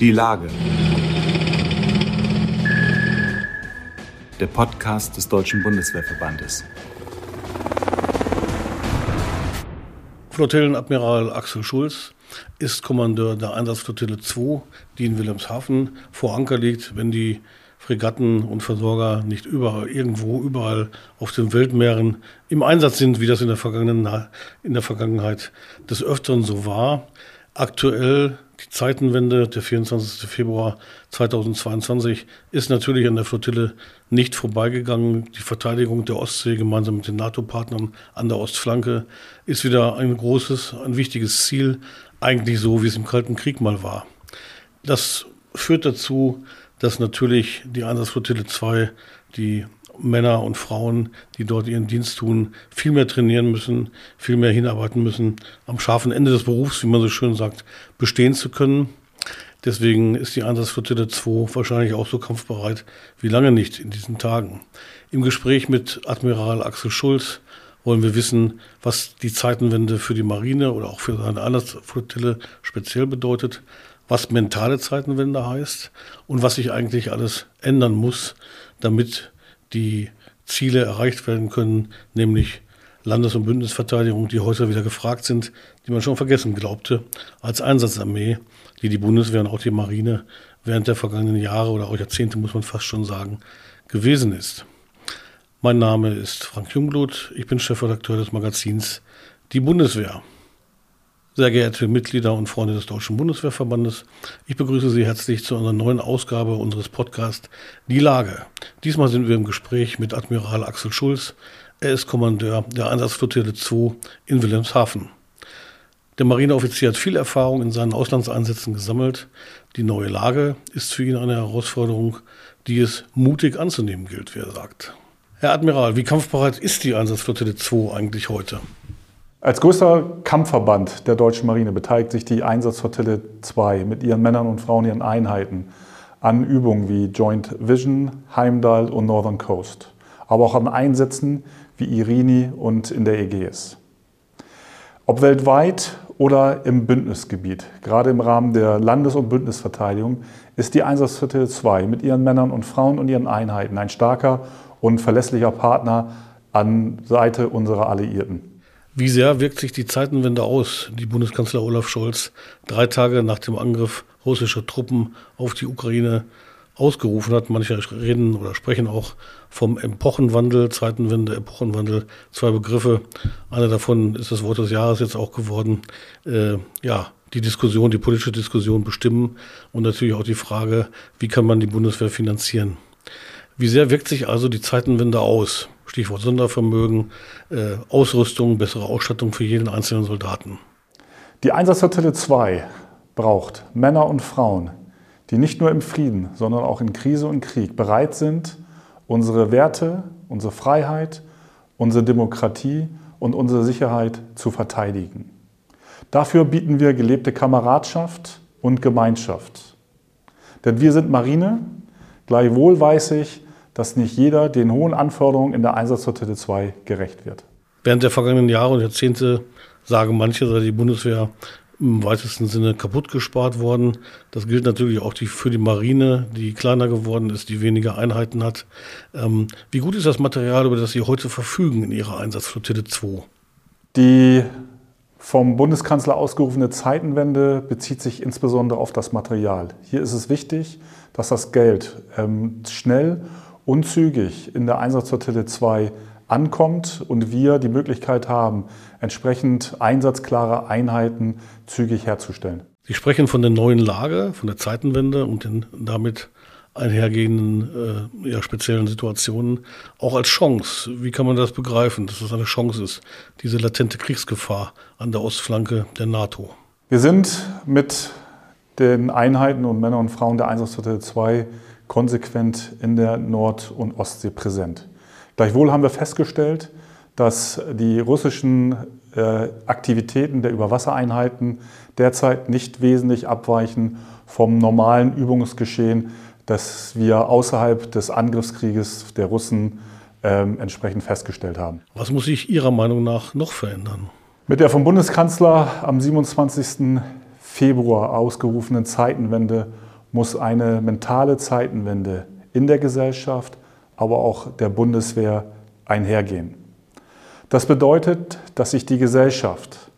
Die Lage. Der Podcast des Deutschen Bundeswehrverbandes. Flottillenadmiral Axel Schulz ist Kommandeur der Einsatzflottille 2, die in Wilhelmshaven vor Anker liegt, wenn die Fregatten und Versorger nicht überall, irgendwo, überall auf den Weltmeeren im Einsatz sind, wie das in der, in der Vergangenheit des Öfteren so war. Aktuell die Zeitenwende, der 24. Februar 2022, ist natürlich an der Flottille nicht vorbeigegangen. Die Verteidigung der Ostsee gemeinsam mit den NATO-Partnern an der Ostflanke ist wieder ein großes, ein wichtiges Ziel, eigentlich so, wie es im Kalten Krieg mal war. Das führt dazu, dass natürlich die Einsatzflottille 2 die Männer und Frauen, die dort ihren Dienst tun, viel mehr trainieren müssen, viel mehr hinarbeiten müssen, am scharfen Ende des Berufs, wie man so schön sagt, bestehen zu können. Deswegen ist die Einsatzflottille 2 wahrscheinlich auch so kampfbereit wie lange nicht in diesen Tagen. Im Gespräch mit Admiral Axel Schulz wollen wir wissen, was die Zeitenwende für die Marine oder auch für seine Einsatzflottille speziell bedeutet, was mentale Zeitenwende heißt und was sich eigentlich alles ändern muss, damit die Ziele erreicht werden können, nämlich Landes- und Bündnisverteidigung, die heute wieder gefragt sind, die man schon vergessen glaubte, als Einsatzarmee, die die Bundeswehr und auch die Marine während der vergangenen Jahre oder auch Jahrzehnte, muss man fast schon sagen, gewesen ist. Mein Name ist Frank Jungblut, ich bin Chefredakteur des Magazins Die Bundeswehr. Sehr geehrte Mitglieder und Freunde des Deutschen Bundeswehrverbandes, ich begrüße Sie herzlich zu einer neuen Ausgabe unseres Podcasts Die Lage. Diesmal sind wir im Gespräch mit Admiral Axel Schulz. Er ist Kommandeur der Einsatzflottille 2 in Wilhelmshaven. Der Marineoffizier hat viel Erfahrung in seinen Auslandseinsätzen gesammelt. Die neue Lage ist für ihn eine Herausforderung, die es mutig anzunehmen gilt, wie er sagt. Herr Admiral, wie kampfbereit ist die Einsatzflottille 2 eigentlich heute? Als größter Kampfverband der deutschen Marine beteiligt sich die Einsatzflottille 2 mit ihren Männern und Frauen, ihren Einheiten an Übungen wie Joint Vision, Heimdall und Northern Coast, aber auch an Einsätzen wie Irini und in der Ägäis. Ob weltweit oder im Bündnisgebiet, gerade im Rahmen der Landes- und Bündnisverteidigung, ist die Einsatzflottille 2 mit ihren Männern und Frauen und ihren Einheiten ein starker und verlässlicher Partner an Seite unserer Alliierten. Wie sehr wirkt sich die Zeitenwende aus, die Bundeskanzler Olaf Scholz drei Tage nach dem Angriff russischer Truppen auf die Ukraine ausgerufen hat? Manche reden oder sprechen auch vom Epochenwandel, Zeitenwende, Epochenwandel, zwei Begriffe. Einer davon ist das Wort des Jahres jetzt auch geworden. Äh, ja, die Diskussion, die politische Diskussion bestimmen und natürlich auch die Frage, wie kann man die Bundeswehr finanzieren? Wie sehr wirkt sich also die Zeitenwende aus? Stichwort Sondervermögen, äh, Ausrüstung, bessere Ausstattung für jeden einzelnen Soldaten. Die Einsatzflottille 2 braucht Männer und Frauen, die nicht nur im Frieden, sondern auch in Krise und Krieg bereit sind, unsere Werte, unsere Freiheit, unsere Demokratie und unsere Sicherheit zu verteidigen. Dafür bieten wir gelebte Kameradschaft und Gemeinschaft. Denn wir sind Marine, gleichwohl weiß ich, dass nicht jeder den hohen Anforderungen in der Einsatzflottille 2 gerecht wird. Während der vergangenen Jahre und Jahrzehnte sagen manche, sei die Bundeswehr im weitesten Sinne kaputt gespart worden. Das gilt natürlich auch die, für die Marine, die kleiner geworden ist, die weniger Einheiten hat. Ähm, wie gut ist das Material, über das Sie heute verfügen in Ihrer Einsatzflottille 2? Die vom Bundeskanzler ausgerufene Zeitenwende bezieht sich insbesondere auf das Material. Hier ist es wichtig, dass das Geld ähm, schnell und zügig in der Einsatzflottille 2 ankommt und wir die Möglichkeit haben, entsprechend einsatzklare Einheiten zügig herzustellen. Sie sprechen von der neuen Lage, von der Zeitenwende und den damit einhergehenden äh, ja, speziellen Situationen auch als Chance. Wie kann man das begreifen, dass das eine Chance ist, diese latente Kriegsgefahr an der Ostflanke der NATO? Wir sind mit den Einheiten und Männer und Frauen der Einsatzflottille 2 konsequent in der Nord- und Ostsee präsent. Gleichwohl haben wir festgestellt, dass die russischen äh, Aktivitäten der Überwassereinheiten derzeit nicht wesentlich abweichen vom normalen Übungsgeschehen, das wir außerhalb des Angriffskrieges der Russen äh, entsprechend festgestellt haben. Was muss sich Ihrer Meinung nach noch verändern? Mit der vom Bundeskanzler am 27. Februar ausgerufenen Zeitenwende muss eine mentale Zeitenwende in der Gesellschaft, aber auch der Bundeswehr einhergehen. Das bedeutet, dass sich die Gesellschaft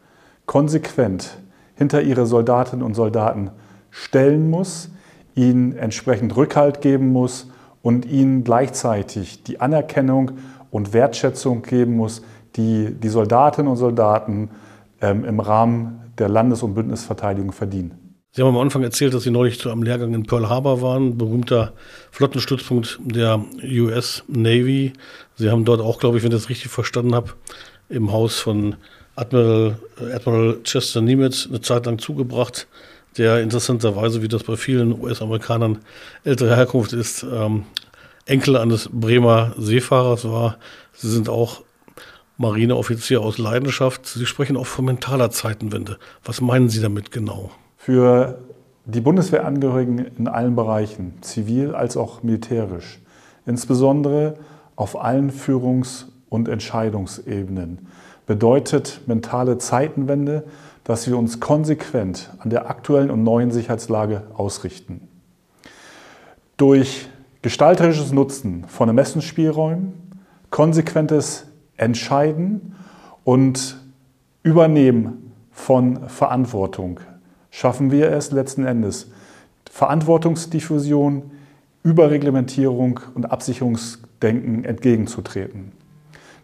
konsequent hinter ihre Soldatinnen und Soldaten stellen muss, ihnen entsprechend Rückhalt geben muss und ihnen gleichzeitig die Anerkennung und Wertschätzung geben muss, die die Soldatinnen und Soldaten ähm, im Rahmen der Landes- und Bündnisverteidigung verdienen. Sie haben am Anfang erzählt, dass Sie neulich zu einem Lehrgang in Pearl Harbor waren, berühmter Flottenstützpunkt der US Navy. Sie haben dort auch, glaube ich, wenn ich das richtig verstanden habe, im Haus von Admiral, äh, Admiral Chester Nimitz eine Zeit lang zugebracht, der interessanterweise, wie das bei vielen US-Amerikanern älterer Herkunft ist, ähm, Enkel eines Bremer Seefahrers war. Sie sind auch Marineoffizier aus Leidenschaft. Sie sprechen auch von mentaler Zeitenwende. Was meinen Sie damit genau? Für die Bundeswehrangehörigen in allen Bereichen, zivil als auch militärisch, insbesondere auf allen Führungs- und Entscheidungsebenen, bedeutet mentale Zeitenwende, dass wir uns konsequent an der aktuellen und neuen Sicherheitslage ausrichten. Durch gestalterisches Nutzen von Ermessensspielräumen, konsequentes Entscheiden und Übernehmen von Verantwortung schaffen wir es letzten Endes, Verantwortungsdiffusion, Überreglementierung und Absicherungsdenken entgegenzutreten.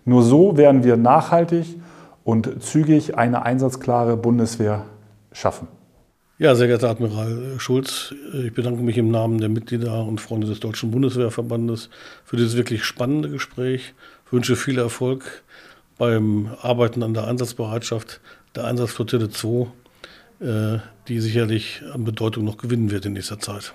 Nur so werden wir nachhaltig und zügig eine einsatzklare Bundeswehr schaffen. Ja, sehr geehrter Admiral Schulz, ich bedanke mich im Namen der Mitglieder und Freunde des Deutschen Bundeswehrverbandes für dieses wirklich spannende Gespräch. Ich wünsche viel Erfolg beim Arbeiten an der Einsatzbereitschaft der Einsatzflottille 2, äh, äh, die sicherlich an Bedeutung noch gewinnen wird in nächster Zeit.